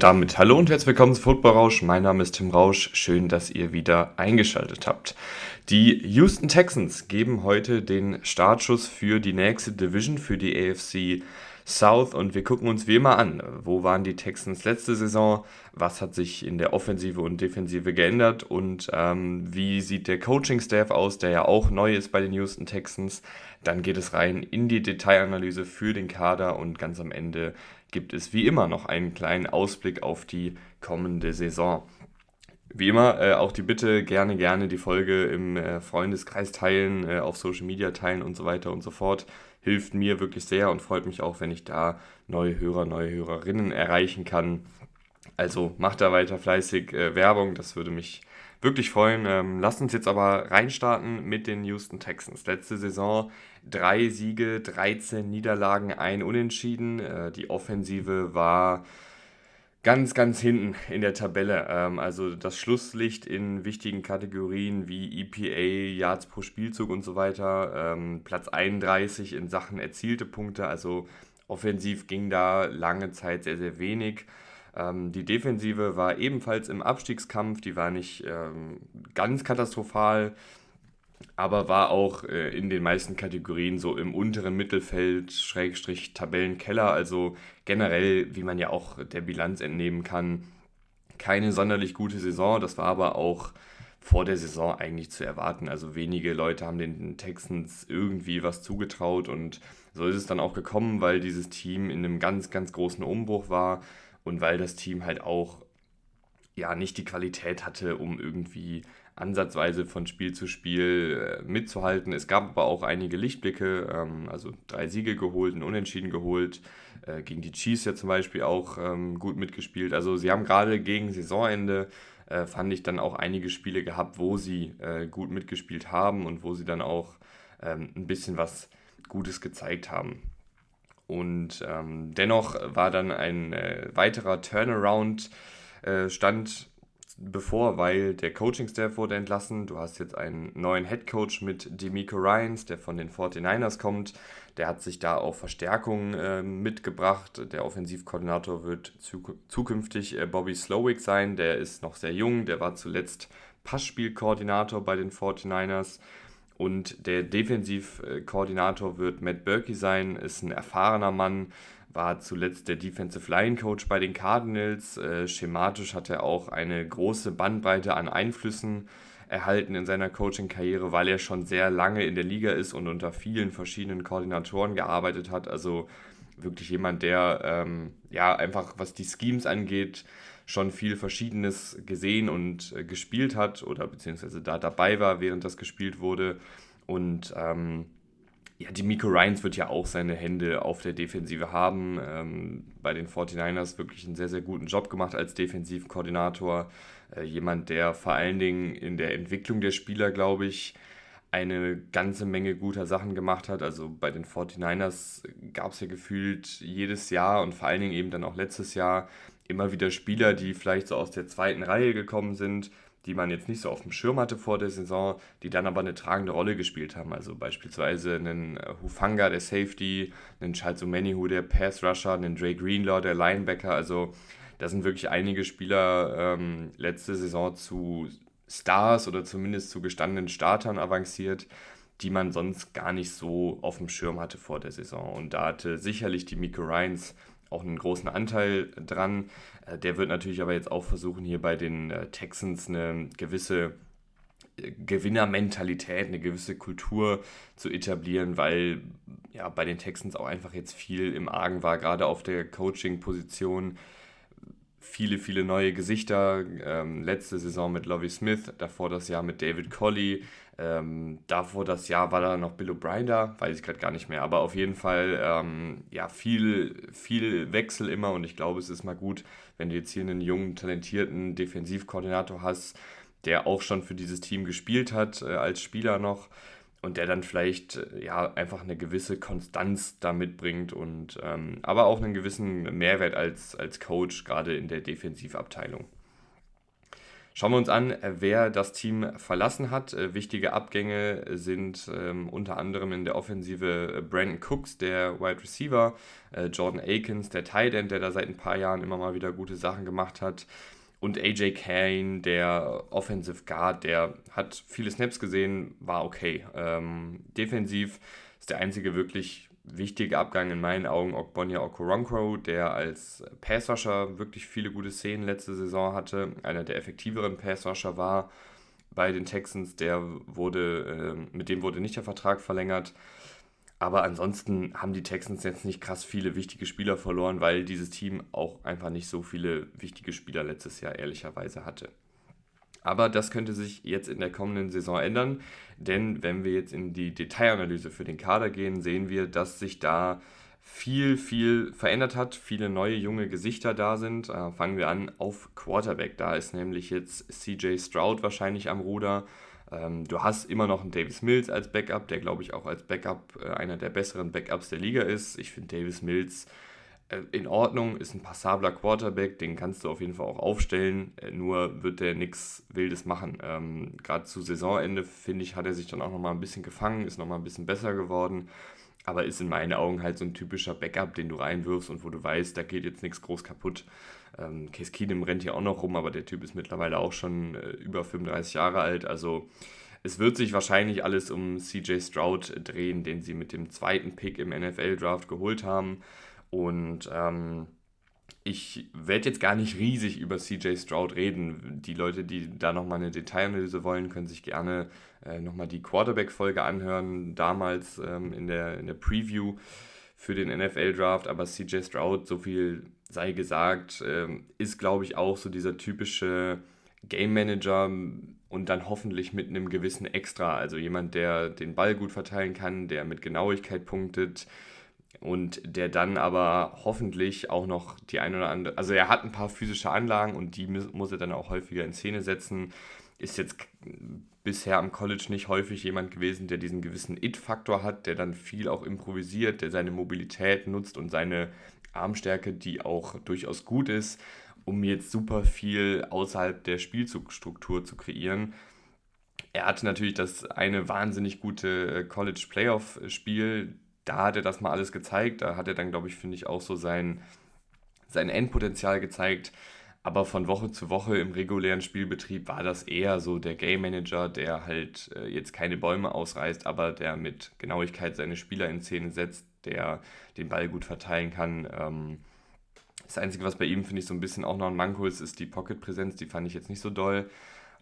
Und damit hallo und herzlich willkommen zu Football Rausch. Mein Name ist Tim Rausch. Schön, dass ihr wieder eingeschaltet habt. Die Houston Texans geben heute den Startschuss für die nächste Division, für die AFC South. Und wir gucken uns wie immer an, wo waren die Texans letzte Saison, was hat sich in der Offensive und Defensive geändert und ähm, wie sieht der Coaching-Staff aus, der ja auch neu ist bei den Houston Texans. Dann geht es rein in die Detailanalyse für den Kader und ganz am Ende gibt es wie immer noch einen kleinen Ausblick auf die kommende Saison. Wie immer äh, auch die Bitte, gerne, gerne die Folge im äh, Freundeskreis teilen, äh, auf Social Media teilen und so weiter und so fort. Hilft mir wirklich sehr und freut mich auch, wenn ich da neue Hörer, neue Hörerinnen erreichen kann. Also macht da weiter fleißig äh, Werbung, das würde mich wirklich freuen. Ähm, lasst uns jetzt aber reinstarten mit den Houston Texans. Letzte Saison drei Siege, 13 Niederlagen, ein Unentschieden. Äh, die Offensive war ganz, ganz hinten in der Tabelle. Ähm, also das Schlusslicht in wichtigen Kategorien wie EPA, Yards pro Spielzug und so weiter. Ähm, Platz 31 in Sachen erzielte Punkte. Also offensiv ging da lange Zeit sehr, sehr wenig. Ähm, die Defensive war ebenfalls im Abstiegskampf. Die war nicht ganz katastrophal aber war auch äh, in den meisten Kategorien so im unteren Mittelfeld, Schrägstrich Tabellenkeller, also generell, wie man ja auch der Bilanz entnehmen kann, keine sonderlich gute Saison. Das war aber auch vor der Saison eigentlich zu erwarten. Also wenige Leute haben den Texans irgendwie was zugetraut und so ist es dann auch gekommen, weil dieses Team in einem ganz, ganz großen Umbruch war und weil das Team halt auch ja nicht die Qualität hatte, um irgendwie ansatzweise von Spiel zu Spiel äh, mitzuhalten. Es gab aber auch einige Lichtblicke, ähm, also drei Siege geholt, ein Unentschieden geholt, äh, gegen die Chiefs ja zum Beispiel auch ähm, gut mitgespielt. Also sie haben gerade gegen Saisonende, äh, fand ich, dann auch einige Spiele gehabt, wo sie gut mitgespielt haben und wo sie dann auch ähm, ein bisschen was Gutes gezeigt haben. Und dennoch war dann ein weiterer Turnaround stand bevor, weil der Coaching-Staff wurde entlassen. Du hast jetzt einen neuen Head Coach mit Demico Ryans, der von den 49ers kommt. Der hat sich da auch Verstärkungen äh, mitgebracht. Der Offensivkoordinator wird zu, zukünftig äh, Bobby Slowick sein. Der ist noch sehr jung. Der war zuletzt Passspielkoordinator bei den 49ers. Und der Defensivkoordinator wird Matt Berkey sein, ist ein erfahrener Mann, war zuletzt der Defensive Line Coach bei den Cardinals. Äh, schematisch hat er auch eine große Bandbreite an Einflüssen erhalten in seiner Coaching-Karriere, weil er schon sehr lange in der Liga ist und unter vielen verschiedenen Koordinatoren gearbeitet hat. Also wirklich jemand, der ähm, ja einfach, was die Schemes angeht, schon viel Verschiedenes gesehen und äh, gespielt hat oder beziehungsweise da dabei war, während das gespielt wurde. Und ähm, ja, die Miko Ryans wird ja auch seine Hände auf der Defensive haben. Ähm, bei den 49ers wirklich einen sehr, sehr guten Job gemacht als Defensivkoordinator. Äh, jemand, der vor allen Dingen in der Entwicklung der Spieler, glaube ich, eine ganze Menge guter Sachen gemacht hat. Also bei den 49ers gab es ja gefühlt jedes Jahr und vor allen Dingen eben dann auch letztes Jahr immer wieder Spieler, die vielleicht so aus der zweiten Reihe gekommen sind, die man jetzt nicht so auf dem Schirm hatte vor der Saison, die dann aber eine tragende Rolle gespielt haben. Also beispielsweise einen äh, Hufanga, der Safety, einen Charles Omenihu, der Pass Rusher, einen Dre Greenlaw, der Linebacker. Also da sind wirklich einige Spieler ähm, letzte Saison zu Stars oder zumindest zu gestandenen Startern avanciert, die man sonst gar nicht so auf dem Schirm hatte vor der Saison. Und da hatte sicherlich die Miko Ryans auch einen großen Anteil dran. Äh, der wird natürlich aber jetzt auch versuchen, hier bei den äh, Texans eine gewisse äh, Gewinnermentalität, eine gewisse Kultur zu etablieren, weil ja bei den Texans auch einfach jetzt viel im Argen war, gerade auf der Coaching-Position. Viele, viele neue Gesichter. Ähm, letzte Saison mit Lovie Smith, davor das Jahr mit David Colley. Ähm, davor das Jahr war da noch Bill O'Brien da, weiß ich gerade gar nicht mehr. Aber auf jeden Fall, ähm, ja, viel, viel Wechsel immer und ich glaube, es ist mal gut, wenn du jetzt hier einen jungen, talentierten Defensivkoordinator hast, der auch schon für dieses Team gespielt hat, äh, als Spieler noch und der dann vielleicht äh, ja einfach eine gewisse Konstanz da mitbringt und ähm, aber auch einen gewissen Mehrwert als, als Coach, gerade in der Defensivabteilung. Schauen wir uns an, wer das Team verlassen hat. Äh, wichtige Abgänge sind ähm, unter anderem in der Offensive äh, Brandon Cooks, der Wide Receiver, äh, Jordan Akins, der Tight End, der da seit ein paar Jahren immer mal wieder gute Sachen gemacht hat. Und AJ Kane, der Offensive Guard, der hat viele Snaps gesehen, war okay. Ähm, defensiv ist der einzige wirklich wichtige Abgang in meinen Augen Ogbonia Okoronkwo, der als Passwasher wirklich viele gute Szenen letzte Saison hatte, einer der effektiveren Passwasher war bei den Texans, der wurde, äh, mit dem wurde nicht der Vertrag verlängert. Aber ansonsten haben die Texans jetzt nicht krass viele wichtige Spieler verloren, weil dieses Team auch einfach nicht so viele wichtige Spieler letztes Jahr ehrlicherweise hatte. Aber das könnte sich jetzt in der kommenden Saison ändern, denn wenn wir jetzt in die Detailanalyse für den Kader gehen, sehen wir, dass sich da viel, viel verändert hat, viele neue junge Gesichter da sind. Äh, fangen wir an auf Quarterback. Da ist nämlich jetzt CJ Stroud wahrscheinlich am Ruder. Ähm, du hast immer noch einen Davis Mills als Backup, der glaube ich auch als Backup äh, einer der besseren Backups der Liga ist. Ich finde Davis Mills in Ordnung, ist ein passabler Quarterback, den kannst du auf jeden Fall auch aufstellen, äh, nur wird der nichts Wildes machen. Ähm, Gerade zu Saisonende, finde ich, hat er sich dann auch nochmal ein bisschen gefangen, ist nochmal ein bisschen besser geworden, aber ist in meinen Augen halt so ein typischer Backup, den du reinwirfst und wo du weißt, da geht jetzt nichts groß kaputt. Ähm, Case Keenum rennt hier auch noch rum, aber der Typ ist mittlerweile auch schon äh, über 35 Jahre alt, also es wird sich wahrscheinlich alles um CJ Stroud drehen, den sie mit dem zweiten Pick im NFL-Draft geholt haben. Und ähm, ich werde jetzt gar nicht riesig über CJ Stroud reden. Die Leute, die da nochmal eine Detailanalyse wollen, können sich gerne äh, nochmal die Quarterback-Folge anhören, damals ähm, in, der, in der Preview für den NFL-Draft. Aber CJ Stroud, so viel sei gesagt, ähm, ist, glaube ich, auch so dieser typische Game Manager und dann hoffentlich mit einem gewissen Extra. Also jemand, der den Ball gut verteilen kann, der mit Genauigkeit punktet, und der dann aber hoffentlich auch noch die ein oder andere, also er hat ein paar physische Anlagen und die muss er dann auch häufiger in Szene setzen. Ist jetzt bisher am College nicht häufig jemand gewesen, der diesen gewissen It-Faktor hat, der dann viel auch improvisiert, der seine Mobilität nutzt und seine Armstärke, die auch durchaus gut ist, um jetzt super viel außerhalb der Spielzugstruktur zu kreieren. Er hatte natürlich das eine wahnsinnig gute College Playoff Spiel, da hat er das mal alles gezeigt. Da hat er dann, glaube ich, finde ich, auch so sein, sein Endpotenzial gezeigt. Aber von Woche zu Woche im regulären Spielbetrieb war das eher so der Game Manager, der halt äh, jetzt keine Bäume ausreißt, aber der mit Genauigkeit seine Spieler in Szene setzt, der den Ball gut verteilen kann. Ähm, das Einzige, was bei ihm, finde ich, so ein bisschen auch noch ein Manko ist, ist die Pocket-Präsenz. Die fand ich jetzt nicht so doll.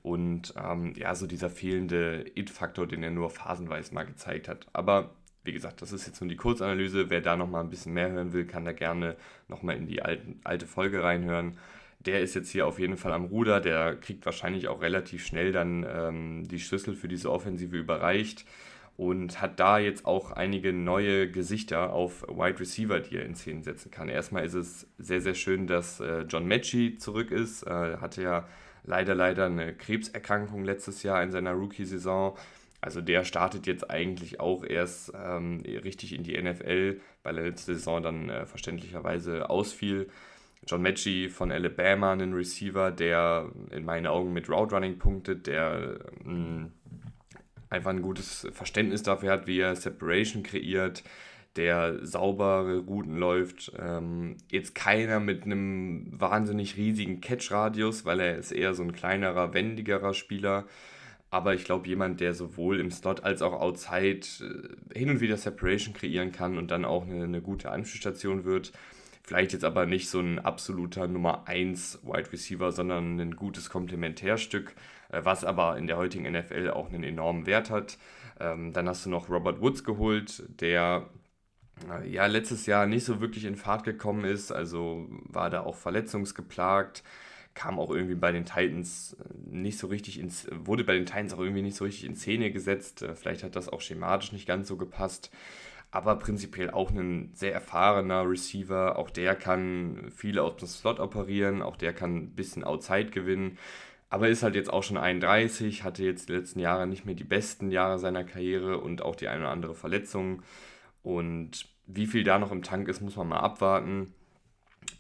Und ähm, ja, so dieser fehlende It-Faktor, den er nur phasenweise mal gezeigt hat. Aber wie gesagt, das ist jetzt nur die Kurzanalyse. Wer da nochmal ein bisschen mehr hören will, kann da gerne nochmal in die alten, alte Folge reinhören. Der ist jetzt hier auf jeden Fall am Ruder. Der kriegt wahrscheinlich auch relativ schnell dann ähm, die Schlüssel für diese Offensive überreicht und hat da jetzt auch einige neue Gesichter auf Wide Receiver, die er in Szenen setzen kann. Erstmal ist es sehr, sehr schön, dass äh, John Mechie zurück ist. Äh, hatte ja leider, leider eine Krebserkrankung letztes Jahr in seiner Rookie-Saison also der startet jetzt eigentlich auch erst ähm, richtig in die NFL, weil er letzte Saison dann äh, verständlicherweise ausfiel. John Mechie von Alabama, ein Receiver, der in meinen Augen mit Route Running punktet, der mh, mm, einfach ein gutes Verständnis dafür hat, wie er Separation kreiert, der saubere Routen läuft. Ähm, jetzt keiner mit einem wahnsinnig riesigen Catch-Radius, weil er ist eher so ein kleinerer, wendigerer Spieler aber ich glaube, jemand, der sowohl im Slot als auch outside äh, hin und wieder Separation kreieren kann und dann auch eine, eine gute Anspielstation wird. Vielleicht jetzt aber nicht so ein absoluter Nummer 1 Wide Receiver, sondern ein gutes Komplementärstück, äh, was aber in der heutigen NFL auch einen enormen Wert hat. Ähm, dann hast du noch Robert Woods geholt, der äh, ja letztes Jahr nicht so wirklich in Fahrt gekommen ist, also war da auch verletzungsgeplagt kam auch irgendwie bei den Titans äh, nicht so richtig ins, wurde bei den Titans auch irgendwie nicht so richtig in Szene gesetzt. Äh, vielleicht hat das auch schematisch nicht ganz so gepasst. Aber prinzipiell auch ein sehr erfahrener Receiver. Auch der kann viel aus dem Slot operieren. Auch der kann ein bisschen Outside gewinnen. Aber ist halt jetzt auch schon 31, hatte jetzt die letzten Jahre nicht mehr die besten Jahre seiner Karriere und auch die eine oder andere Verletzung. Und wie viel da noch im Tank ist, muss man mal abwarten.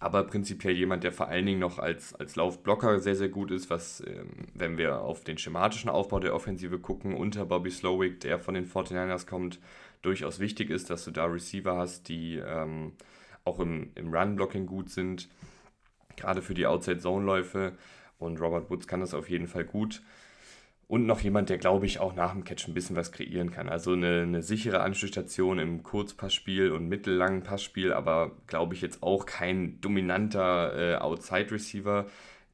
Aber prinzipiell jemand, der vor allen Dingen noch als, als Laufblocker sehr, sehr gut ist, was, ähm, wenn wir auf den schematischen Aufbau der Offensive gucken, unter Bobby Slowick, der von den 49ers kommt, durchaus wichtig ist, dass du da Receiver hast, die ähm, auch im, im Run-Blocking gut sind, gerade für die Outside-Zone-Läufe. Und Robert Woods kann das auf jeden Fall gut. Und noch jemand, der, glaube ich, auch nach dem Catch ein bisschen was kreieren kann. Also eine, eine sichere Anschlussstation im Kurzpassspiel und mittellangen Passspiel, aber glaube ich jetzt auch kein dominanter äh, Outside-Receiver.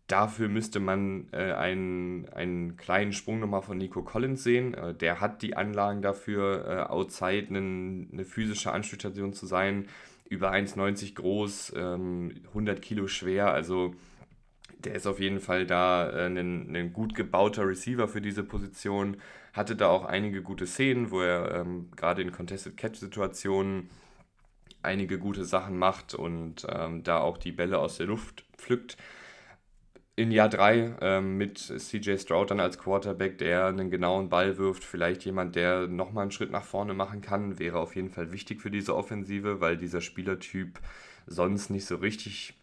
Dafür müsste man äh, einen, einen kleinen Sprung nochmal von Nico Collins sehen. Äh, der hat die Anlagen dafür, äh, outside einen, eine physische Anschlussstation zu sein. Über 1,90 groß, ähm, 100 Kilo schwer. Also der ist auf jeden Fall da äh, ein, ein, gut gebauter Receiver für diese Position. Hatte da auch einige gute Szenen, wo er ähm, gerade in Contested Catch-Situationen einige gute Sachen macht und ähm, da auch die Bälle aus der Luft pflückt. In Jahr 3 ähm, mit CJ Stroud dann als Quarterback, der einen genauen Ball wirft, vielleicht jemand, der nochmal einen Schritt nach vorne machen kann, wäre auf jeden Fall wichtig für diese Offensive, weil dieser Spielertyp sonst nicht so richtig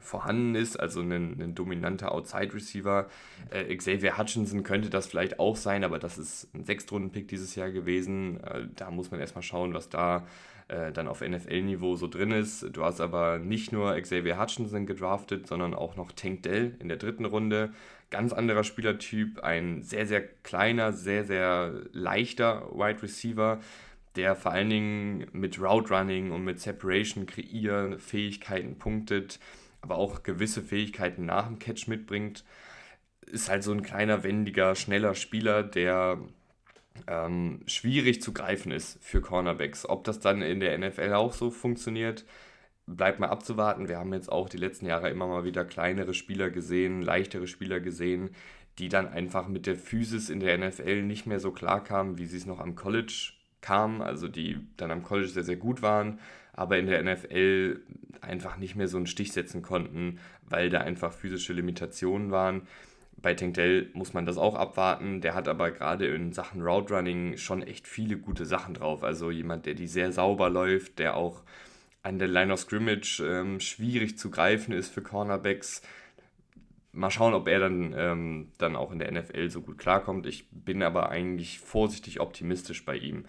vorhanden ist, also ein, ein dominanter Outside-Receiver. Äh, Xavier Hutchinson könnte das vielleicht auch sein, aber das ist ein Sechstrunden-Pick dieses Jahr gewesen. Äh, da muss man erstmal schauen, was da äh, dann auf NFL-Niveau so drin ist. Du hast aber nicht nur Xavier Hutchinson gedraftet, sondern auch noch Tank Dell in der dritten Runde. Ganz anderer Spielertyp, ein sehr, sehr kleiner, sehr, sehr leichter Wide Receiver der vor allen Dingen mit Route Running und mit Separation kreieren Fähigkeiten punktet aber auch gewisse Fähigkeiten nach dem Catch mitbringt. Ist halt so ein kleiner, wendiger, schneller Spieler, der ähm, schwierig zu greifen ist für Cornerbacks. Ob das dann in der NFL auch so funktioniert, bleibt mal abzuwarten. Wir haben jetzt auch die letzten Jahre immer mal wieder kleinere Spieler gesehen, leichtere Spieler gesehen, die dann einfach mit der Physis in der NFL nicht mehr so klar kamen, wie sie es noch am College kamen, also die dann am College sehr, sehr gut waren, aber in der NFL einfach nicht mehr so einen Stich setzen konnten, weil da einfach physische Limitationen waren. Bei Tank Dell muss man das auch abwarten. Der hat aber gerade in Sachen Route Running schon echt viele gute Sachen drauf. Also jemand, der die sehr sauber läuft, der auch an der Line of Scrimmage ähm, schwierig zu greifen ist für Cornerbacks. Mal schauen, ob er dann, ähm, dann auch in der NFL so gut klarkommt. Ich bin aber eigentlich vorsichtig optimistisch bei ihm.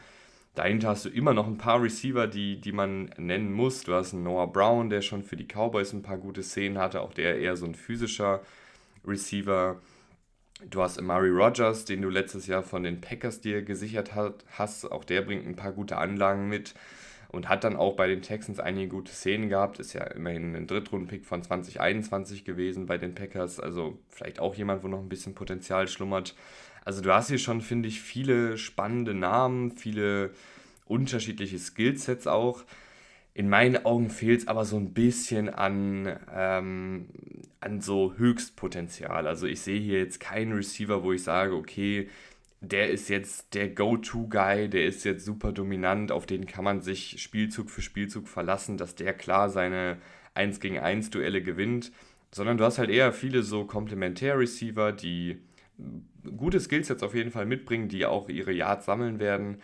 Dahinter hast du immer noch ein paar Receiver, die, die man nennen muss. Du hast einen Noah Brown, der schon für die Cowboys ein paar gute Szenen hatte, auch der eher so ein physischer Receiver. Du hast Amari Rogers, den du letztes Jahr von den Packers dir gesichert hast. Auch der bringt ein paar gute Anlagen mit und hat dann auch bei den Texans einige gute Szenen gehabt. Ist ja immerhin ein Drittrunden-Pick von 2021 gewesen bei den Packers. Also vielleicht auch jemand, wo noch ein bisschen Potenzial schlummert. Also du hast hier schon, finde ich, viele spannende Namen, viele unterschiedliche Skillsets auch. In meinen Augen fehlt es aber so ein bisschen an, ähm, an so Höchstpotenzial. Also ich sehe hier jetzt keinen Receiver, wo ich sage, okay, der ist jetzt der Go-To-Guy, der ist jetzt super dominant, auf den kann man sich Spielzug für Spielzug verlassen, dass der klar seine 1 gegen 1 Duelle gewinnt. Sondern du hast halt eher viele so Komplementär-Receiver, die gute Skills auf jeden Fall mitbringen, die auch ihre Yards sammeln werden,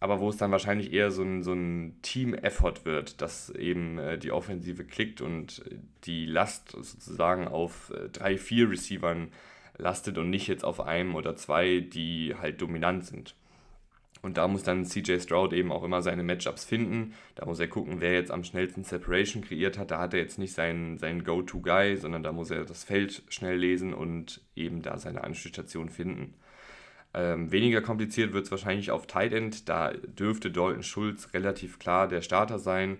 aber wo es dann wahrscheinlich eher so ein, so ein Team-Effort wird, dass eben äh, die Offensive klickt und die Last sozusagen auf äh, drei, vier Receivern lastet und nicht jetzt auf einem oder zwei, die halt dominant sind. Und da muss dann CJ Stroud eben auch immer seine Matchups finden. Da muss er gucken, wer jetzt am schnellsten Separation kreiert hat. Da hat er jetzt nicht seinen, seinen Go-To-Guy, sondern da muss er das Feld schnell lesen und eben da seine Anschlussstation finden. Ähm, weniger kompliziert wird es wahrscheinlich auf Tight End. Da dürfte Dalton Schulz relativ klar der Starter sein,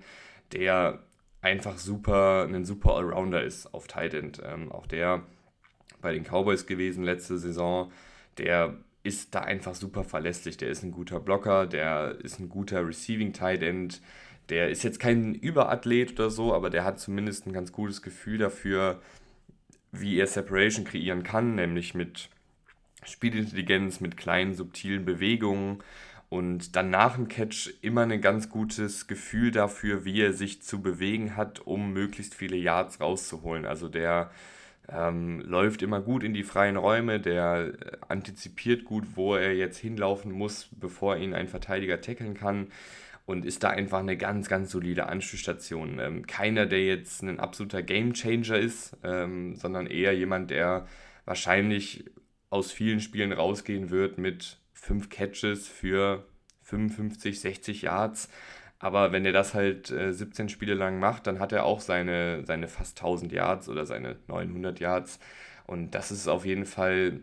der einfach super, ein super Allrounder ist auf Tight End. Ähm, auch der bei den Cowboys gewesen letzte Saison, der ist da einfach super verlässlich. Der ist ein guter Blocker, der ist ein guter Receiving Tight End. Der ist jetzt kein Überathlet oder so, aber der hat zumindest ein ganz gutes Gefühl dafür, wie er Separation kreieren kann, nämlich mit Spielintelligenz, mit kleinen subtilen Bewegungen und dann nach dem Catch immer ein ganz gutes Gefühl dafür, wie er sich zu bewegen hat, um möglichst viele Yards rauszuholen. Also der ähm, läuft immer gut in die freien Räume, der äh, antizipiert gut, wo er jetzt hinlaufen muss, bevor ihn ein Verteidiger tackeln kann. und ist da einfach eine ganz, ganz solide Anschlussstation. Ähm, keiner, der jetzt ein absoluter Gamechanger ist, ähm, sondern eher jemand, der wahrscheinlich aus vielen Spielen rausgehen wird mit fünf Catches für 55, 60 Yards. Aber wenn er das halt äh, 17 Spiele lang macht, dann hat er auch seine, seine fast 1000 Yards oder seine 900 Yards. Und das ist auf jeden Fall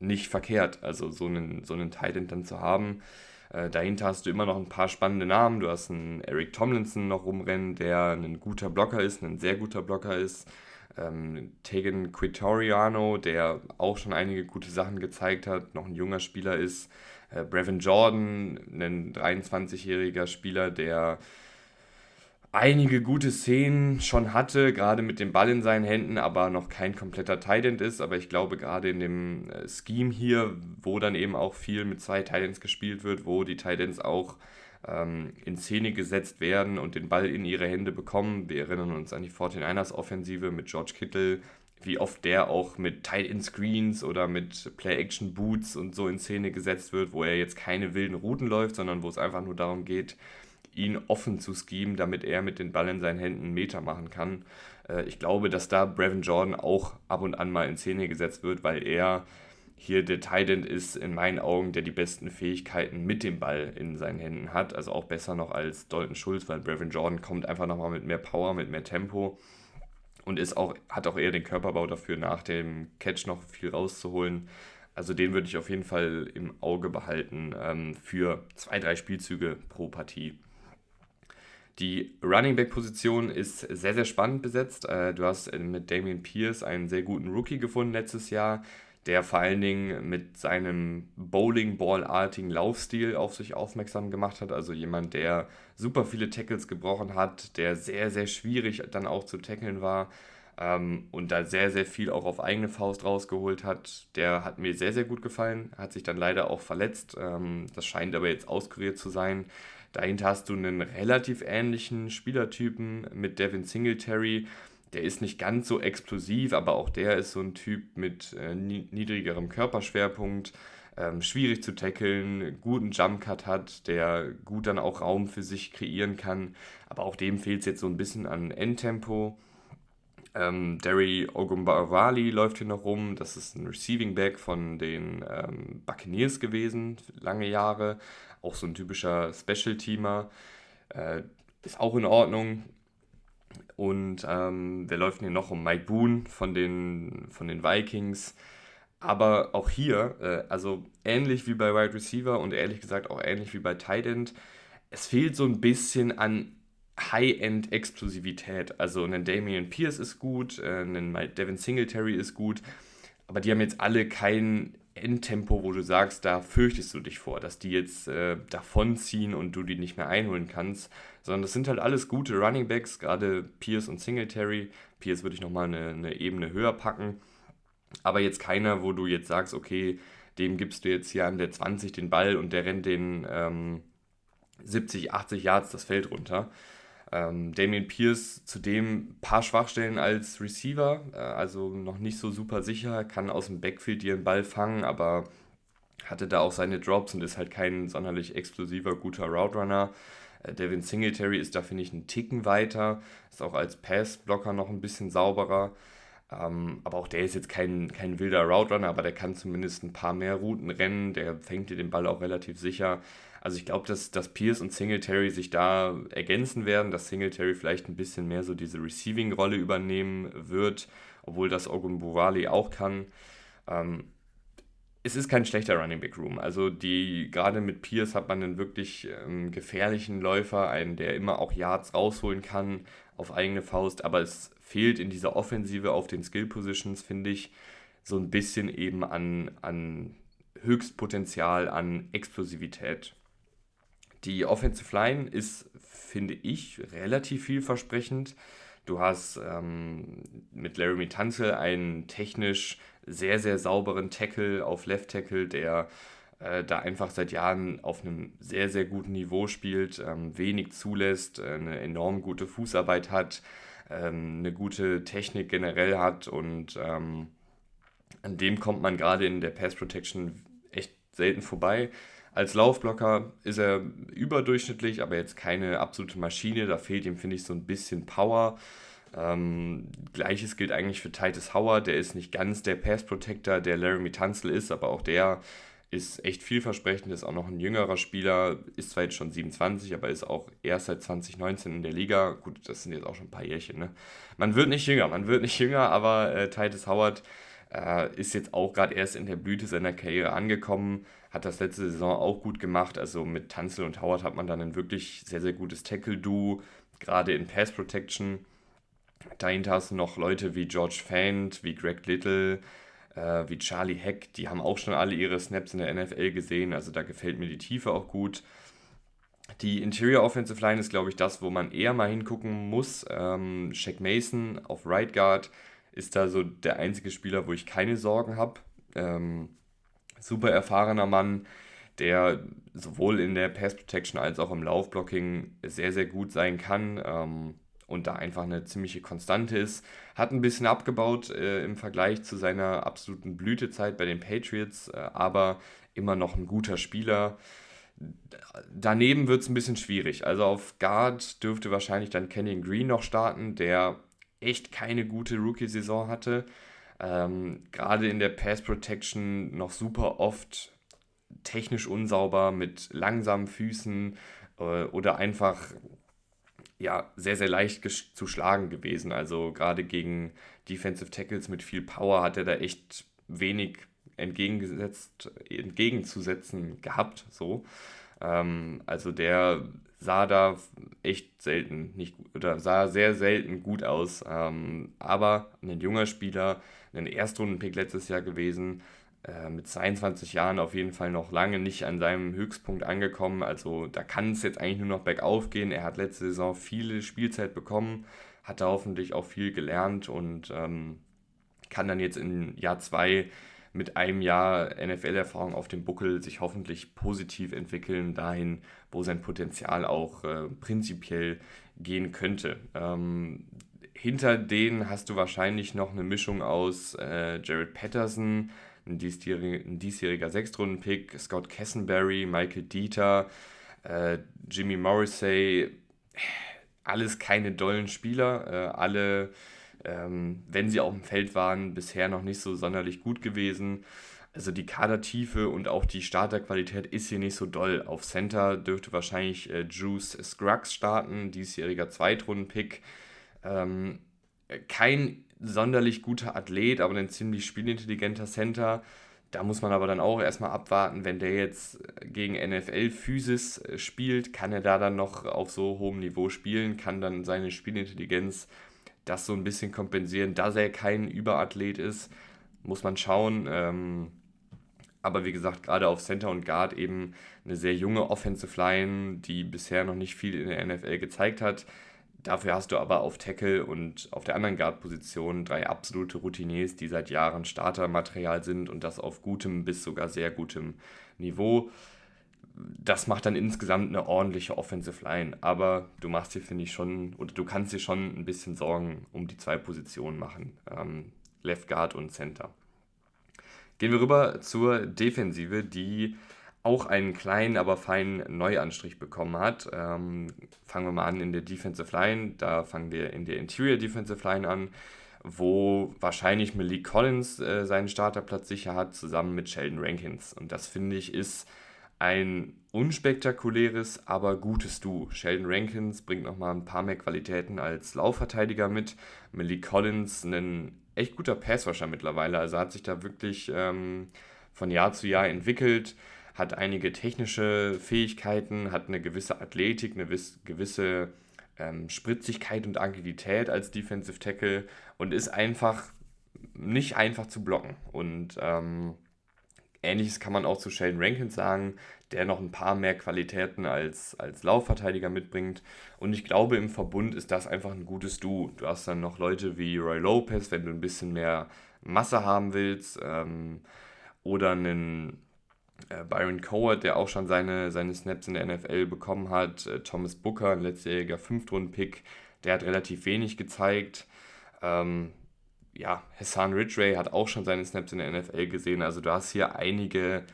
nicht verkehrt, also so einen, so einen Titan dann zu haben. Äh, dahinter hast du immer noch ein paar spannende Namen. Du hast einen Eric Tomlinson noch rumrennen, der ein guter Blocker ist, ein sehr guter Blocker ist. Ähm, Tegan Quitoriano, der auch schon einige gute Sachen gezeigt hat, noch ein junger Spieler ist. Äh, Brevin Jordan, ein 23-jähriger Spieler, der einige gute Szenen schon hatte, gerade mit dem Ball in seinen Händen, aber noch kein kompletter Tident ist. Aber ich glaube, gerade in dem äh, Scheme hier, wo dann eben auch viel mit zwei Tidents gespielt wird, wo die Tidents auch ähm, in Szene gesetzt werden und den Ball in ihre Hände bekommen. Wir erinnern uns an die 49ers Offensive mit George Kittle, wie oft der auch mit Tight-End-Screens oder mit Play-Action-Boots und so in Szene gesetzt wird, wo er jetzt keine wilden Routen läuft, sondern wo es einfach nur darum geht, ihn offen zu schemen, damit er mit den Ball in seinen Händen Meter machen kann. Äh, ich glaube, dass da Brevin Jordan auch ab und an mal in Szene gesetzt wird, weil er hier der Titan ist in meinen Augen, der die besten Fähigkeiten mit dem Ball in seinen Händen hat. Also auch besser noch als Dalton Schulz, weil Brevin Jordan kommt einfach nochmal mit mehr Power, mit mehr Tempo und ist auch, hat auch eher den Körperbau dafür, nach dem Catch noch viel rauszuholen. Also den würde ich auf jeden Fall im Auge behalten ähm, für zwei, drei Spielzüge pro Partie. Die Running Back Position ist sehr, sehr spannend besetzt. Äh, du hast äh, mit Damian Pierce einen sehr guten Rookie gefunden letztes Jahr, der vor allen Dingen mit seinem Bowling-Ball-artigen Laufstil auf sich aufmerksam gemacht hat. Also jemand, der super viele Tackles gebrochen hat, der sehr, sehr schwierig dann auch zu tackeln war ähm, und da sehr, sehr viel auch auf eigene Faust rausgeholt hat. Der hat mir sehr, sehr gut gefallen, hat sich dann leider auch verletzt. Ähm, das scheint aber jetzt auskuriert zu sein. Dahinter hast du einen relativ ähnlichen Spielertypen mit Devin Singletary. Der ist nicht ganz so explosiv, aber auch der ist so ein Typ mit äh, niedrigerem Körperschwerpunkt, ähm, schwierig zu tackeln, guten Jumpcut hat, der gut dann auch Raum für sich kreieren kann. Aber auch dem fehlt es jetzt so ein bisschen an Endtempo. Ähm, Derry Ogumbawali läuft hier noch rum. Das ist ein Receiving Back von den ähm, Buccaneers gewesen, lange Jahre auch so ein typischer Special-Teamer. Äh, ist auch in Ordnung. Und ähm, wer läuft hier noch um? Mike Boone von den, von den Vikings. Aber auch hier, äh, also ähnlich wie bei Wide Receiver und ehrlich gesagt auch ähnlich wie bei Tight End, es fehlt so ein bisschen an High-End-Explosivität. Also ein Damian Pierce ist gut, äh, ein Devin Singletary ist gut, aber die haben jetzt alle kein Endtempo, wo du sagst, da fürchtest du dich vor, dass die jetzt äh, davonziehen und du die nicht mehr einholen kannst, sondern das sind halt alles gute Running Backs, gerade Pierce und Singletary. Pierce würde ich nochmal eine, eine Ebene höher packen, aber jetzt keiner, wo du jetzt sagst, okay, dem gibst du jetzt hier an der 20 den Ball und der rennt den ähm, 70, 80 Yards das Feld runter. Ähm, Damien Pierce zudem ein paar Schwachstellen als Receiver, äh, also noch nicht so super sicher, kann aus dem Backfield ihren Ball fangen, aber hatte da auch seine Drops und ist halt kein sonderlich explosiver, guter Route Runner. Äh, Devin Singletary ist da, finde ich, einen Ticken weiter, ist auch als Passblocker noch ein bisschen sauberer. Ähm, aber auch der ist jetzt kein, kein wilder Route Runner, aber der kann zumindest ein paar mehr Routen rennen, der fängt dir den Ball auch relativ sicher. Also ich glaube, dass, dass Pierce und Singletary sich da ergänzen werden, dass Singletary vielleicht ein bisschen mehr so diese Receiving-Rolle übernehmen wird, obwohl das Ogunbowale auch kann. Ähm, es ist kein schlechter Running Back Room. Also die gerade mit Pierce hat man einen wirklich ähm, gefährlichen Läufer, einen, der immer auch Yards rausholen kann auf eigene Faust, aber es fehlt in dieser Offensive auf den Skill Positions, finde ich, so ein bisschen eben an, an Höchstpotenzial, an Explosivität. Die Offensive Line ist, finde ich, relativ vielversprechend. Du hast ähm, mit Laramie Tunzel einen technisch sehr, sehr sauberen Tackle auf Left Tackle, der äh, da einfach seit Jahren auf einem sehr, sehr guten Niveau spielt, ähm, wenig zulässt, äh, eine enorm gute Fußarbeit hat, ähm, eine gute Technik generell hat und ähm, an dem kommt man gerade in der Pass Protection echt selten vorbei. Als Laufblocker ist er überdurchschnittlich, aber jetzt keine absolute Maschine. Da fehlt ihm, finde ich, so ein bisschen Power. Ähm, Gleiches gilt eigentlich für Titus Howard. Der ist nicht ganz der Pass Protector, der Laramie Tunzel ist, aber auch der ist echt vielversprechend, ist auch noch ein jüngerer Spieler, ist zwar jetzt schon 27, aber ist auch erst seit 2019 in der Liga. Gut, das sind jetzt auch schon ein paar Jährchen. Ne? Man wird nicht jünger, man wird nicht jünger, aber äh, Titus Howard äh, ist jetzt auch gerade erst in der Blüte seiner Karriere angekommen, hat das letzte Saison auch gut gemacht. Also mit Tanzel und Howard hat man dann ein wirklich sehr, sehr gutes Tackle-Duo, gerade in Pass Protection. Dahinter hast du noch Leute wie George Fant, wie Greg Little, äh, wie Charlie Heck, die haben auch schon alle ihre Snaps in der NFL gesehen, also da gefällt mir die Tiefe auch gut. Die Interior Offensive Line ist, glaube ich, das, wo man eher mal hingucken muss. Ähm, Shaq Mason auf Right Guard ist da so der einzige Spieler, wo ich keine Sorgen habe. Ähm, super erfahrener Mann, der sowohl in der Pass Protection als auch im Laufblocking sehr, sehr gut sein kann. Ähm, und da einfach eine ziemliche Konstante ist. Hat ein bisschen abgebaut äh, im Vergleich zu seiner absoluten Blütezeit bei den Patriots, äh, aber immer noch ein guter Spieler. Daneben wird es ein bisschen schwierig. Also auf Guard dürfte wahrscheinlich dann Kenyon Green noch starten, der echt keine gute Rookie-Saison hatte. Ähm, Gerade in der Pass Protection noch super oft technisch unsauber mit langsamen Füßen äh, oder einfach ja, sehr, sehr leicht zu schlagen gewesen. Also gerade gegen Defensive Tackles mit viel Power hat er da echt wenig entgegengesetzt, entgegenzusetzen gehabt. So. Ähm, also der sah da echt selten nicht oder sah sehr selten gut aus. Ähm, aber ein junger Spieler, ein Erstrundenpick letztes Jahr gewesen, äh, mit 22 Jahren auf jeden Fall noch lange nicht an seinem Höchstpunkt angekommen. Also da kann es jetzt eigentlich nur noch bergauf gehen. Er hat letzte Saison viele Spielzeit bekommen, hat da hoffentlich auch viel gelernt und ähm, kann dann jetzt in Jahr 2 mit einem Jahr NFL-Erfahrung auf dem Buckel sich hoffentlich positiv entwickeln, dahin, wo sein Potenzial auch äh, prinzipiell gehen könnte. Ähm, hinter denen hast du wahrscheinlich noch eine Mischung aus äh, Jared Patterson, ein, diesjähriger, ein diesjähriger Sechstrunden-Pick, Scott Kessenberry, Michael Dieter, äh, Jimmy Morrissey, alles keine dollen Spieler, äh, alle, ähm, wenn sie auf dem Feld waren, bisher noch nicht so sonderlich gut gewesen. Also die Kadertiefe und auch die Starterqualität ist hier nicht so doll. Auf Center dürfte wahrscheinlich äh, Juice Scruggs starten, diesjähriger Zweitrunden-Pick. Ähm, kein sonderlich guter Athlet, aber ein ziemlich spielintelligenter Center. Da muss man aber dann auch erstmal abwarten, wenn der jetzt gegen NFL-Physis äh, spielt, kann er da dann noch auf so hohem Niveau spielen, kann dann seine Spielintelligenz das so ein bisschen kompensieren, dass er kein Überathlet ist, muss man schauen. Ähm, aber wie gesagt, gerade auf Center und Guard eben eine sehr junge Offensive Line, die bisher noch nicht viel in der NFL gezeigt hat. Dafür hast du aber auf Tackle und auf der anderen Guard-Position drei absolute Routiniers, die seit Jahren Startermaterial sind und das auf gutem bis sogar sehr gutem Niveau. Das macht dann insgesamt eine ordentliche Offensive Line. Aber du machst dir, finde ich, schon, oder du kannst dir schon ein bisschen Sorgen um die zwei Positionen machen. Ähm, Left Guard und Center. Gehen wir rüber zur Defensive, die auch einen kleinen, aber feinen Neuanstrich bekommen hat. Ähm, fangen wir mal an in der Defensive Line. Da fangen wir in der Interior Defensive Line an, wo wahrscheinlich Malik Collins äh, seinen Starterplatz sicher hat, zusammen mit Sheldon Rankins. Und das finde ich ist ein unspektakuläres, aber gutes Duo. Sheldon Rankins bringt nochmal ein paar mehr Qualitäten als Laufverteidiger mit. Malik Collins, ein echt guter Passwasher mittlerweile. Also hat sich da wirklich ähm, von Jahr zu Jahr entwickelt hat einige technische Fähigkeiten, hat eine gewisse Athletik, eine gewisse ähm, Spritzigkeit und Agilität als Defensive Tackle und ist einfach nicht einfach zu blocken. Und ähm, ähnliches kann man auch zu Sheldon Rankins sagen, der noch ein paar mehr Qualitäten als, als Laufverteidiger mitbringt. Und ich glaube, im Verbund ist das einfach ein gutes Du. Du hast dann noch Leute wie Roy Lopez, wenn du ein bisschen mehr Masse haben willst. Ähm, oder einen Byron Coward, der auch schon seine, seine Snaps in der NFL bekommen hat, äh, Thomas Booker, ein letztjähriger Fünftrunden-Pick, der hat relativ wenig gezeigt. Ähm, ja, Hassan Ridgway hat auch schon seine Snaps in der NFL gesehen. Also du hast hier einige,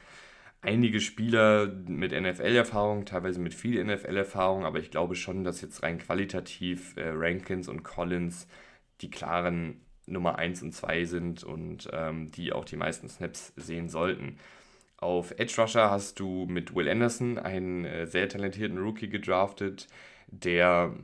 einige Spieler mit NFL-Erfahrung, teilweise mit viel NFL-Erfahrung, aber ich glaube schon, dass jetzt rein qualitativ äh, Rankins und Collins die klaren Nummer 1 und 2 sind und ähm, die auch die meisten Snaps sehen sollten. Auf Edge Rusher hast du mit Will Anderson einen äh, sehr talentierten Rookie gedraftet, der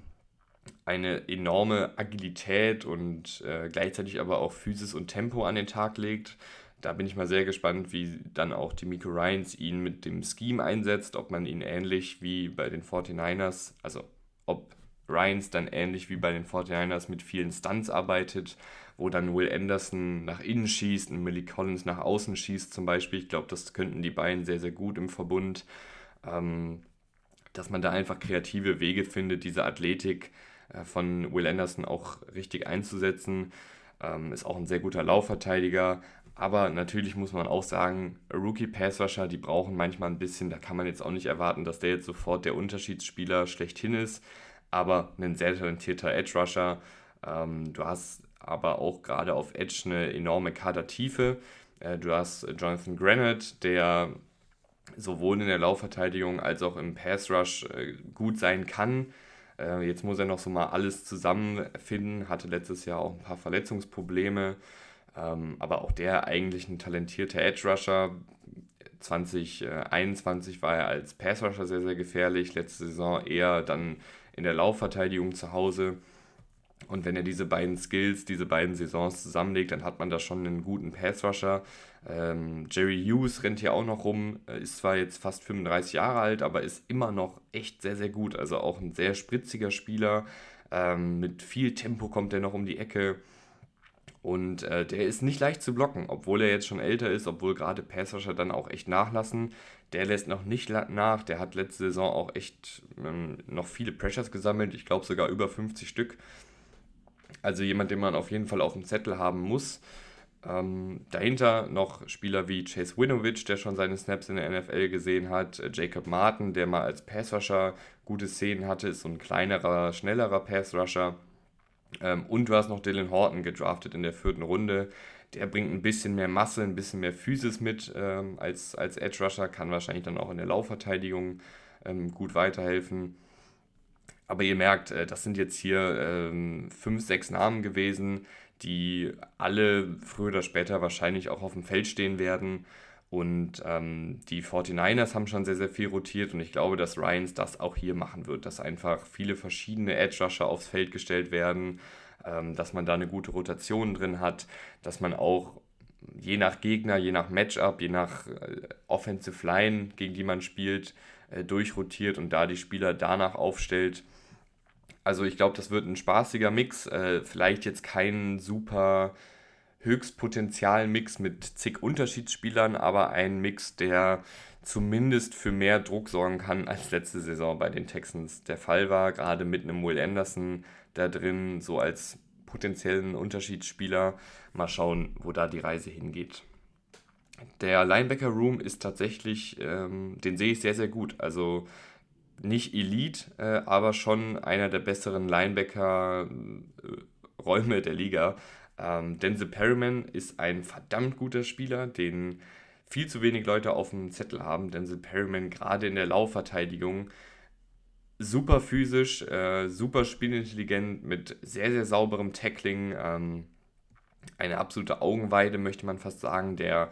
eine enorme Agilität und äh, gleichzeitig aber auch Physis und Tempo an den Tag legt. Da bin ich mal sehr gespannt, wie dann auch die Miko Ryans ihn mit dem Scheme einsetzt, ob man ihn ähnlich wie bei den 49ers, also ob Ryans dann ähnlich wie bei den 49ers mit vielen Stunts arbeitet, wo dann Will Anderson nach innen schießt und Millie Collins nach außen schießt zum Beispiel. Ich glaube, das könnten die beiden sehr, sehr gut im Verbund. Ähm, dass man da einfach kreative Wege findet, diese Athletik äh, von Will Anderson auch richtig einzusetzen. Ähm, ist auch ein sehr guter Laufverteidiger, aber natürlich muss man auch sagen, Rookie Pass Rusher, die brauchen manchmal ein bisschen, da kann man jetzt auch nicht erwarten, dass der jetzt sofort der Unterschiedsspieler schlechthin ist, aber ein sehr talentierter Edge Rusher. Ähm, du hast aber auch gerade auf Edge eine enorme Kadertiefe. Äh, du hast Jonathan Granite, der sowohl in der Laufverteidigung als auch im Pass Rush äh, gut sein kann. Äh, jetzt muss er noch so mal alles zusammenfinden, hatte letztes Jahr auch ein paar Verletzungsprobleme. Ähm, aber auch der eigentlich ein talentierter Edge Rusher. 2021 war er als Pass Rusher sehr, sehr gefährlich. Letzte Saison eher dann in der Laufverteidigung zu Hause. Und wenn er diese beiden Skills, diese beiden Saisons zusammenlegt, dann hat man da schon einen guten Pass-Rusher. Ähm, Jerry Hughes rennt hier auch noch rum, äh, ist zwar jetzt fast 35 Jahre alt, aber ist immer noch echt sehr, sehr gut. Also auch ein sehr spritziger Spieler. Ähm, mit viel Tempo kommt er noch um die Ecke. Und äh, der ist nicht leicht zu blocken, obwohl er jetzt schon älter ist, obwohl gerade Passrusher dann auch echt nachlassen. Der lässt noch nicht nach. Der hat letzte Saison auch echt ähm, noch viele Pressures gesammelt. Ich glaube sogar über 50 Stück. Also jemand, den man auf jeden Fall auf dem Zettel haben muss. Ähm, dahinter noch Spieler wie Chase Winovich, der schon seine Snaps in der NFL gesehen hat. Äh, Jacob Martin, der mal als Passrusher gute Szenen hatte, ist so ein kleinerer, schnellerer Passrusher. Ähm, und du hast noch Dylan Horton gedraftet in der vierten Runde. Der bringt ein bisschen mehr Masse, ein bisschen mehr Physis mit ähm, als, als Edge Rusher, kann wahrscheinlich dann auch in der Laufverteidigung ähm, gut weiterhelfen. Aber ihr merkt, äh, das sind jetzt hier ähm, fünf, sechs Namen gewesen, die alle früher oder später wahrscheinlich auch auf dem Feld stehen werden. Und ähm, die 49ers haben schon sehr, sehr viel rotiert und ich glaube, dass Ryans das auch hier machen wird, dass einfach viele verschiedene Edge-Rusher aufs Feld gestellt werden, ähm, dass man da eine gute Rotation drin hat, dass man auch je nach Gegner, je nach Matchup, je nach äh, Offensive Line, gegen die man spielt, äh, durchrotiert und da die Spieler danach aufstellt. Also ich glaube, das wird ein spaßiger Mix, äh, vielleicht jetzt kein super Höchstpotenzial-Mix mit zig Unterschiedsspielern, aber ein Mix, der zumindest für mehr Druck sorgen kann, als letzte Saison bei den Texans der Fall war. Gerade mit einem Will Anderson da drin, so als potenziellen Unterschiedsspieler. Mal schauen, wo da die Reise hingeht. Der Linebacker Room ist tatsächlich, ähm, den sehe ich sehr, sehr gut. Also nicht Elite, äh, aber schon einer der besseren Linebacker-Räume äh, der Liga. Ähm, Denzel Perryman ist ein verdammt guter Spieler, den viel zu wenig Leute auf dem Zettel haben. Denzel Perryman gerade in der Laufverteidigung super physisch, äh, super spielintelligent, mit sehr, sehr sauberem Tackling. Ähm, eine absolute Augenweide, möchte man fast sagen. Der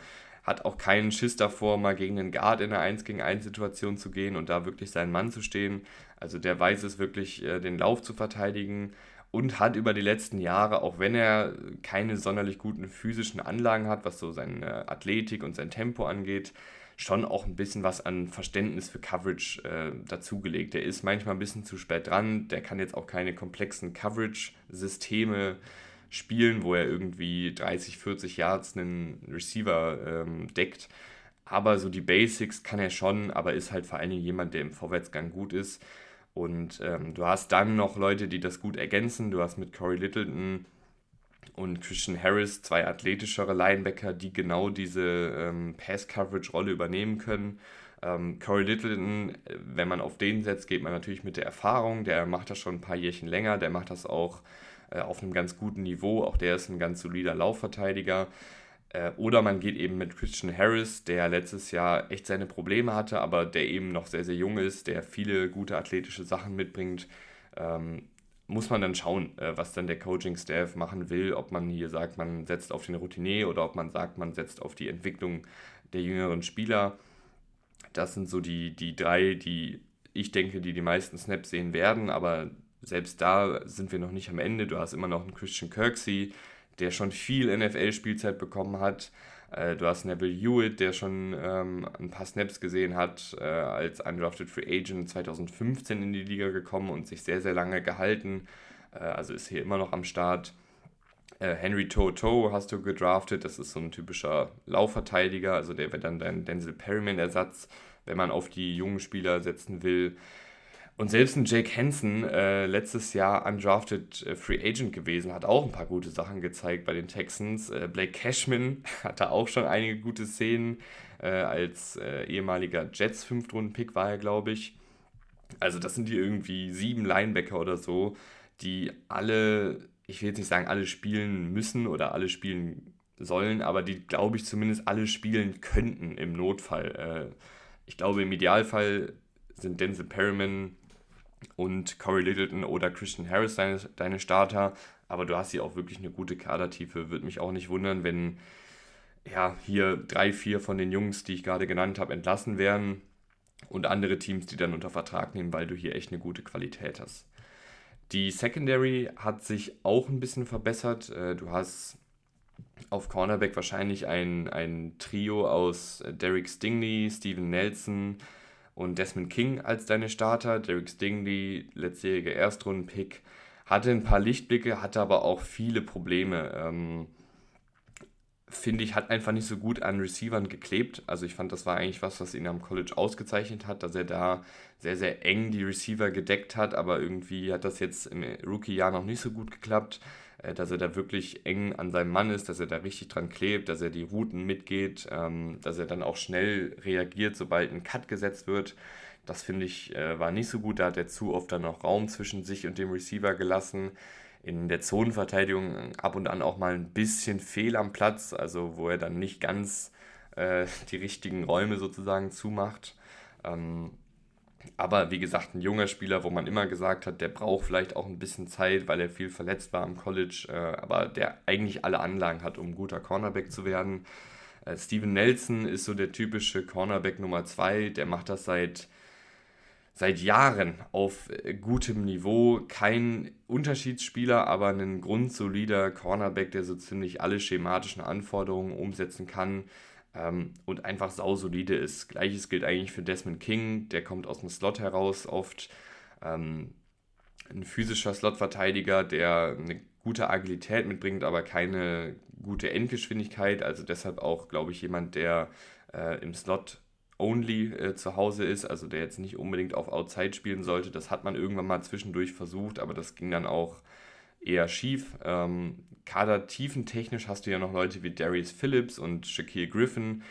hat auch keinen Schiss davor, mal gegen einen Guard in einer 1 gegen 1 Situation zu gehen und da wirklich seinen Mann zu stehen. Also der weiß es wirklich, äh, den Lauf zu verteidigen und hat über die letzten Jahre, auch wenn er keine sonderlich guten physischen Anlagen hat, was so seine Athletik und sein Tempo angeht, schon auch ein bisschen was an Verständnis für Coverage äh, dazugelegt. Der ist manchmal ein bisschen zu spät dran, der kann jetzt auch keine komplexen Coverage-Systeme spielen, wo er irgendwie 30, 40 Yards einen Receiver ähm, deckt. Aber so die Basics kann er schon, aber ist halt vor allen Dingen jemand, der im Vorwärtsgang gut ist. Und ähm, du hast dann noch Leute, die das gut ergänzen. Du hast mit Corey Littleton und Christian Harris zwei athletischere Linebacker, die genau diese ähm, Pass-Coverage-Rolle übernehmen können. Ähm, Corey Littleton, wenn man auf den setzt, geht man natürlich mit der Erfahrung. Der macht das schon ein paar Jährchen länger. Der macht das auch äh, auf einem ganz guten Niveau. Auch der ist ein ganz solider Laufverteidiger. Äh, oder man geht eben mit Christian Harris, der letztes Jahr echt seine Probleme hatte, aber der eben noch sehr, sehr jung ist, der viele gute athletische Sachen mitbringt. Ähm, muss man dann schauen, äh, was dann der Coaching-Staff machen will, ob man hier sagt, man setzt auf den Routinier oder ob man sagt, man setzt auf die Entwicklung der jüngeren Spieler. Das sind so die, die drei, die ich denke, die die meisten Snaps sehen werden, aber selbst da sind wir noch nicht am Ende. Du hast immer noch einen Christian Kirksey, der schon viel NFL-Spielzeit bekommen hat. Äh, du hast Neville Hewitt, der schon ähm, ein paar Snaps gesehen hat, äh, als undrafted Free Agent 2015 in die Liga gekommen und sich sehr, sehr lange gehalten. Äh, also ist hier immer noch am Start. Äh, Henry Toto hast du gedraftet, das ist so ein typischer Laufverteidiger, also der wäre dann dein Denzel Perryman-Ersatz, wenn man auf die jungen Spieler setzen will. Und selbst ein Jake Hansen, äh, letztes Jahr undrafted äh, Free Agent gewesen, hat auch ein paar gute Sachen gezeigt bei den Texans. Äh, Blake Cashman hatte auch schon einige gute Szenen. Äh, als äh, ehemaliger Jets Fünftrunden-Pick war er, glaube ich. Also das sind die irgendwie sieben Linebacker oder so, die alle, ich will jetzt nicht sagen, alle spielen müssen oder alle spielen sollen, aber die, glaube ich, zumindest alle spielen könnten im Notfall. Äh, ich glaube, im Idealfall sind Denzel Perryman, und Corey Littleton oder Christian Harris deine, deine Starter. Aber du hast hier auch wirklich eine gute Kadertiefe. Würde mich auch nicht wundern, wenn ja, hier drei, vier von den Jungs, die ich gerade genannt habe, entlassen werden und andere Teams, die dann unter Vertrag nehmen, weil du hier echt eine gute Qualität hast. Die Secondary hat sich auch ein bisschen verbessert. Äh, du hast auf Cornerback wahrscheinlich ein, ein Trio aus Derek Stingley, Steven Nelson, und Desmond King als deine Starter. Derek Stingley, letztjähriger Erstrunden-Pick, hatte ein paar Lichtblicke, hatte aber auch viele Probleme. Ähm, Finde ich, hat einfach nicht so gut an Receivern geklebt. Also ich fand, das war eigentlich was, was ihn am College ausgezeichnet hat, dass er da sehr, sehr eng die Receiver gedeckt hat, aber irgendwie hat das jetzt im Rookie-Jahr noch nicht so gut geklappt. Äh, dass er da wirklich eng an seinem Mann ist, dass er da richtig dran klebt, dass er die Routen mitgeht, ähm, dass er dann auch schnell reagiert, sobald ein Cut gesetzt wird. Das finde ich äh, war nicht so gut. Da hat er zu oft dann noch Raum zwischen sich und dem Receiver gelassen. In der Zonenverteidigung ab und an auch mal ein bisschen fehl am Platz, also wo er dann nicht ganz äh, die richtigen Räume sozusagen zumacht. Ähm, aber wie gesagt, ein junger Spieler, wo man immer gesagt hat, der braucht vielleicht auch ein bisschen Zeit, weil er viel verletzt war im College, äh, aber der eigentlich alle Anlagen hat, um guter Cornerback zu werden. Äh, Steven Nelson ist so der typische Cornerback Nummer 2, der macht das seit, seit Jahren auf äh, gutem Niveau. Kein Unterschiedsspieler, aber ein grundsolider Cornerback, der so ziemlich alle schematischen Anforderungen umsetzen kann ähm, und einfach sausolide ist. Gleiches gilt eigentlich für Desmond King, der kommt aus dem Slot heraus oft. Ähm, ein physischer Slot-Verteidiger, der eine gute Agilität mitbringt, aber keine gute Endgeschwindigkeit. Also deshalb auch, glaube ich, jemand, der äh, im Slot only äh, zu Hause ist, also der jetzt nicht unbedingt auf Outside spielen sollte. Das hat man irgendwann mal zwischendurch versucht, aber das ging dann auch eher schief. Ähm, Kader-tiefentechnisch hast du ja noch Leute wie Darius Phillips und Shaquille Griffin,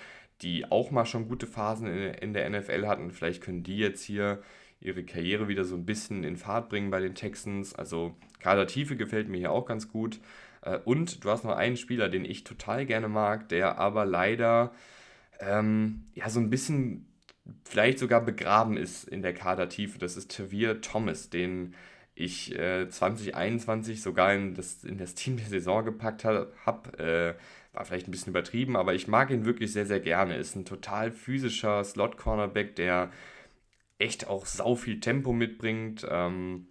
die auch mal schon gute Phasen in, der NFL hatten. Vielleicht können die jetzt hier ihre Karriere wieder so ein bisschen in Fahrt bringen bei den Texans. Also Kadertiefe gefällt mir hier auch ganz gut. Äh, und du hast noch einen Spieler, den ich total gerne mag, der aber leider ähm, ja so ein bisschen vielleicht sogar begraben ist in der Kadertiefe. Das ist Tavir Thomas, den ich äh, 2021 sogar in das, in das Team der Saison gepackt habe. Äh, war vielleicht ein bisschen übertrieben, aber ich mag ihn wirklich sehr, sehr gerne. Ist ein total physischer Slot-Cornerback, der echt auch sau viel Tempo mitbringt ähm,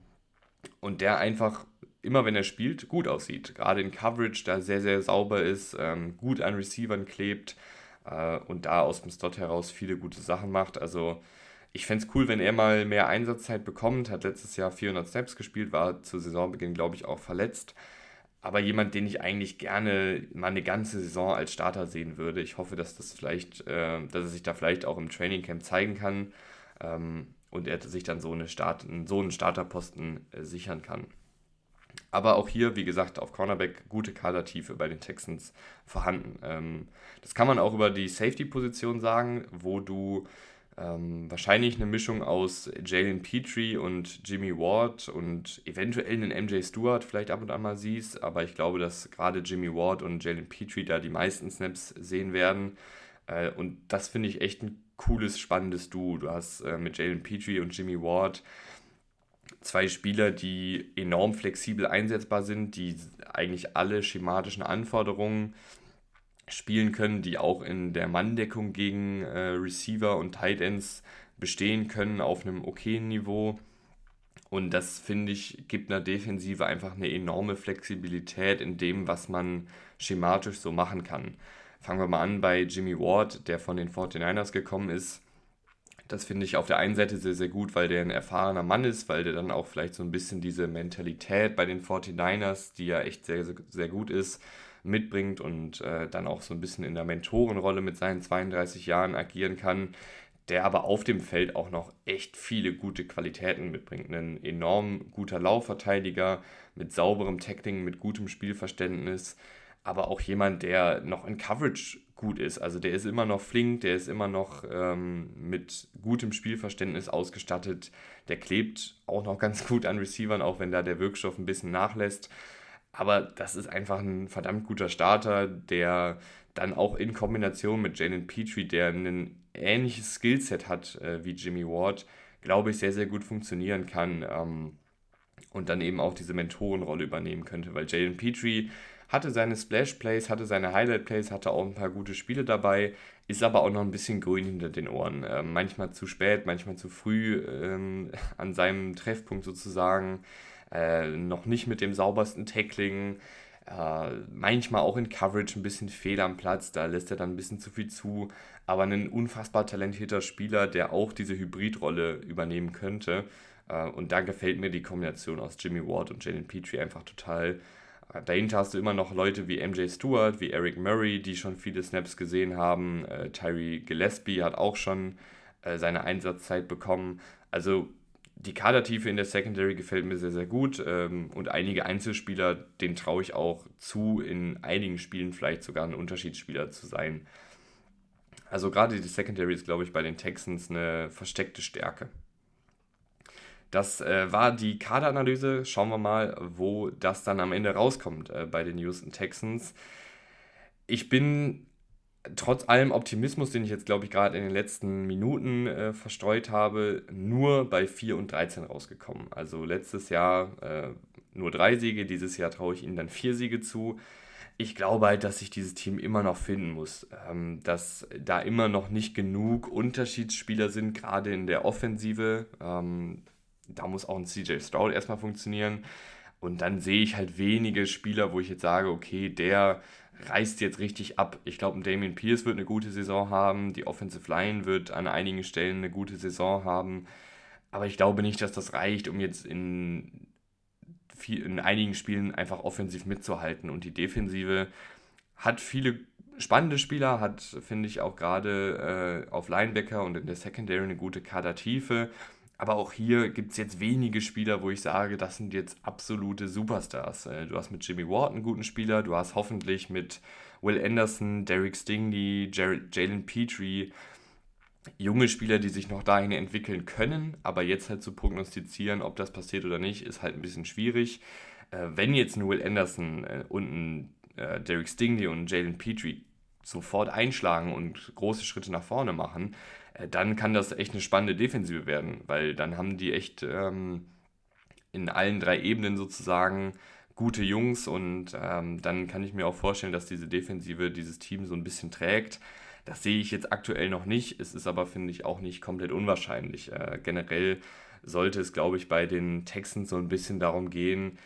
und der einfach immer, wenn er spielt, gut aussieht. Gerade in Coverage, da sehr, sehr sauber ist, ähm, gut an Receivern klebt äh, und da aus dem Slot heraus viele gute Sachen macht. Also ich fände es cool, wenn er mal mehr Einsatzzeit bekommt. Hat letztes Jahr 400 Snaps gespielt, war zu Saisonbeginn, glaube ich, auch verletzt. Aber jemand, den ich eigentlich gerne mal eine ganze Saison als Starter sehen würde. Ich hoffe, dass das vielleicht, äh, dass er sich da vielleicht auch im Trainingcamp zeigen kann ähm, und er sich dann so, eine Start, so einen Starterposten äh, sichern kann. Aber auch hier, wie gesagt, auf Cornerback gute Kadertiefe bei den Texans vorhanden. Ähm, das kann man auch über die Safety-Position sagen, wo du Ähm, wahrscheinlich eine Mischung aus Jalen Petrie und Jimmy Ward und eventuell einen MJ Stewart vielleicht ab und an mal siehst, aber ich glaube, dass gerade Jimmy Ward und Jalen Petrie da die meisten Snaps sehen werden. Äh, und das finde ich echt ein cooles, spannendes Duo. Du hast äh, mit Jalen Petrie und Jimmy Ward zwei Spieler, die enorm flexibel einsetzbar sind, die eigentlich alle schematischen Anforderungen spielen können, die auch in der Manndeckung gegen äh, Receiver und Tight Ends bestehen können auf einem okayen Niveau. Und das, finde ich, gibt einer Defensive einfach eine enorme Flexibilität in dem, was man schematisch so machen kann. Fangen wir mal an bei Jimmy Ward, der von den 49ers gekommen ist. Das finde ich auf der einen Seite sehr, sehr gut, weil der ein erfahrener Mann ist, weil der dann auch vielleicht so ein bisschen diese Mentalität bei den 49ers, die ja echt sehr, sehr gut ist, mitbringt und äh, dann auch so ein bisschen in der Mentorenrolle mit seinen 32 Jahren agieren kann, der aber auf dem Feld auch noch echt viele gute Qualitäten mitbringt. Ein enorm guter Laufverteidiger mit sauberem Tackling, mit gutem Spielverständnis, aber auch jemand, der noch in Coverage gut ist. Also der ist immer noch flink, der ist immer noch ähm, mit gutem Spielverständnis ausgestattet. Der klebt auch noch ganz gut an Receivern, auch wenn da der Wirkstoff ein bisschen nachlässt. Aber das ist einfach ein verdammt guter Starter, der dann auch in Kombination mit Jalen Petrie, der ein ähnliches Skillset hat äh, wie Jimmy Ward, glaube ich, sehr, sehr gut funktionieren kann. Ähm, und dann eben auch diese Mentorenrolle übernehmen könnte, weil Jalen Petrie hatte seine Splash-Plays, hatte seine Highlight-Plays, hatte auch ein paar gute Spiele dabei, ist aber auch noch ein bisschen grün hinter den Ohren. Äh, manchmal zu spät, manchmal zu früh ähm, an seinem Treffpunkt sozusagen. Äh, noch nicht mit dem saubersten Tackling. Äh, manchmal auch in Coverage ein bisschen Fehler am Platz, da lässt er dann ein bisschen zu viel zu. Aber ein unfassbar talentierter Spieler, der auch diese Hybridrolle übernehmen könnte. Äh, und da gefällt mir die Kombination aus Jimmy Ward und Jalen Petrie einfach total. Dahinter hast du immer noch Leute wie MJ Stewart, wie Eric Murray, die schon viele Snaps gesehen haben. Äh, Tyree Gillespie hat auch schon äh, seine Einsatzzeit bekommen. Also die Kadertiefe in der Secondary gefällt mir sehr, sehr gut. Ähm, und einige Einzelspieler, denen traue ich auch zu, in einigen Spielen vielleicht sogar ein Unterschiedsspieler zu sein. Also gerade die Secondary ist, glaube ich, bei den Texans eine versteckte Stärke. Das äh, war die Kaderanalyse. Schauen wir mal, wo das dann am Ende rauskommt äh, bei den Houston Texans. Ich bin trotz allem Optimismus, den ich jetzt, glaube ich, gerade in den letzten Minuten äh, verstreut habe, nur bei 4 und 13 rausgekommen. Also letztes Jahr äh, nur drei Siege, dieses Jahr traue ich ihnen dann vier Siege zu. Ich glaube halt, dass sich dieses Team immer noch finden muss, ähm, dass da immer noch nicht genug Unterschiedsspieler sind, gerade in der Offensive. Ähm, da muss auch ein CJ Stroud erstmal funktionieren. Und dann sehe ich halt wenige Spieler, wo ich jetzt sage, okay, der reißt jetzt richtig ab. Ich glaube, Damien Pierce wird eine gute Saison haben, die Offensive Line wird an einigen Stellen eine gute Saison haben. Aber ich glaube nicht, dass das reicht, um jetzt in, in einigen Spielen einfach offensiv mitzuhalten. Und die Defensive hat viele spannende Spieler, hat, finde ich, auch gerade äh, auf Linebacker und in der Secondary eine gute Kadertiefe. Aber auch hier gibt es jetzt wenige Spieler, wo ich sage, das sind jetzt absolute Superstars. Äh, du hast mit Jimmy Ward einen guten Spieler, du hast hoffentlich mit Will Anderson, Derek Stingley, Jalen Petrie junge Spieler, die sich noch dahin entwickeln können, aber jetzt halt zu prognostizieren, ob das passiert oder nicht, ist halt ein bisschen schwierig. Äh, wenn jetzt ein Will Anderson äh, und ein Derek Stingley und Jalen Petrie sofort einschlagen und große Schritte nach vorne machen, dann kann das echt eine spannende Defensive werden, weil dann haben die echt ähm, in allen drei Ebenen sozusagen gute Jungs und ähm, dann kann ich mir auch vorstellen, dass diese Defensive dieses Team so ein bisschen trägt. Das sehe ich jetzt aktuell noch nicht. Es ist aber, finde ich, auch nicht komplett unwahrscheinlich. Äh, generell sollte es, glaube ich, bei den Texans so ein bisschen darum gehen,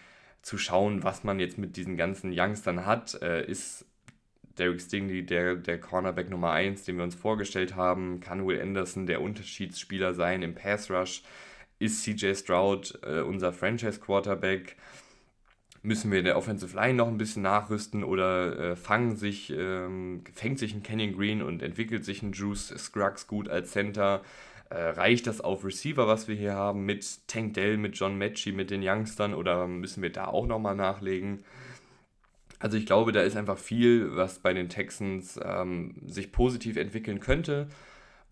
zu schauen, was man jetzt mit diesen ganzen Youngstern hat. Äh, ist Derek Stingley, der, der Cornerback Nummer 1, den wir uns vorgestellt haben, kann Will Anderson der Unterschiedsspieler sein im Pass Rush, ist CJ Stroud äh, unser Franchise Quarterback, müssen wir in der Offensive Line noch ein bisschen nachrüsten oder äh, fangen sich, ähm, fängt sich ein Kenyon Green und entwickelt sich ein Juice Scruggs gut als Center, äh, reicht das auf Receiver, was wir hier haben, mit Tank Dell, mit John Matchy, mit den Youngstern oder müssen wir da auch nochmal nachlegen? Also ich glaube, da ist einfach viel, was bei den Texans ähm, sich positiv entwickeln könnte.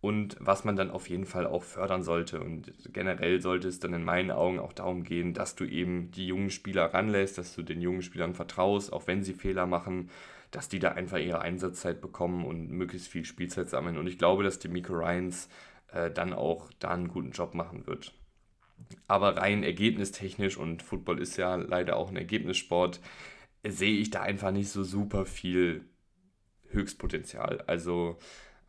und was man dann auf jeden Fall auch fördern sollte. Und generell sollte es dann in meinen Augen auch darum gehen, dass du eben die jungen Spieler ranlässt, dass du den jungen Spielern vertraust, auch wenn sie Fehler machen, dass die da einfach ihre Einsatzzeit bekommen und möglichst viel Spielzeit sammeln. Und ich glaube, dass die Miko Ryans äh, dann auch da einen guten Job machen wird. Aber rein ergebnistechnisch und Football ist ja leider auch ein Ergebnissport, sehe ich da einfach nicht so super viel Höchstpotenzial. Also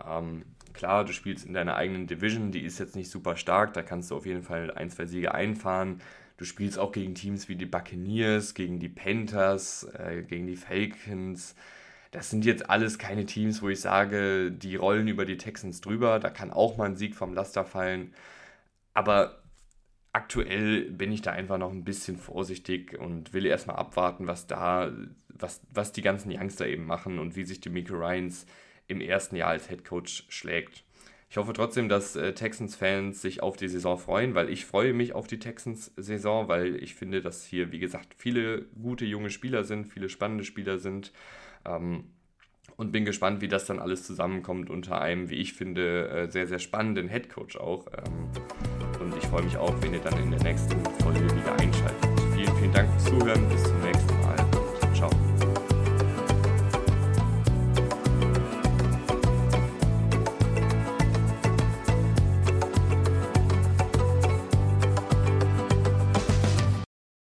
ähm, klar, du spielst in deiner eigenen Division, die ist jetzt nicht super stark, da kannst du auf jeden Fall ein, zwei Siege einfahren. Du spielst auch gegen Teams wie die Buccaneers, gegen die Panthers, äh, gegen die Falcons. Das sind jetzt alles keine Teams, wo ich sage, die rollen über die Texans drüber. Da kann auch mal ein Sieg vom Laster fallen. Aber aktuell bin ich da einfach noch ein bisschen vorsichtig und will erstmal abwarten, was da, was, was die ganzen Youngster eben machen und wie sich die Miko Ryans im ersten Jahr als Head Coach schlägt. Ich hoffe trotzdem, dass äh, Texans-Fans sich auf die Saison freuen, weil ich freue mich auf die Texans-Saison, weil ich finde, dass hier, wie gesagt, viele gute junge Spieler sind, viele spannende Spieler sind. Ähm, und bin gespannt, wie das dann alles zusammenkommt unter einem, wie ich finde, äh, sehr, sehr spannenden Head Coach auch. Ähm, ich freue mich auch, wenn ihr dann in der nächsten Folge wieder einschaltet. Vielen, vielen Dank fürs Zuhören. Bis zum nächsten Mal.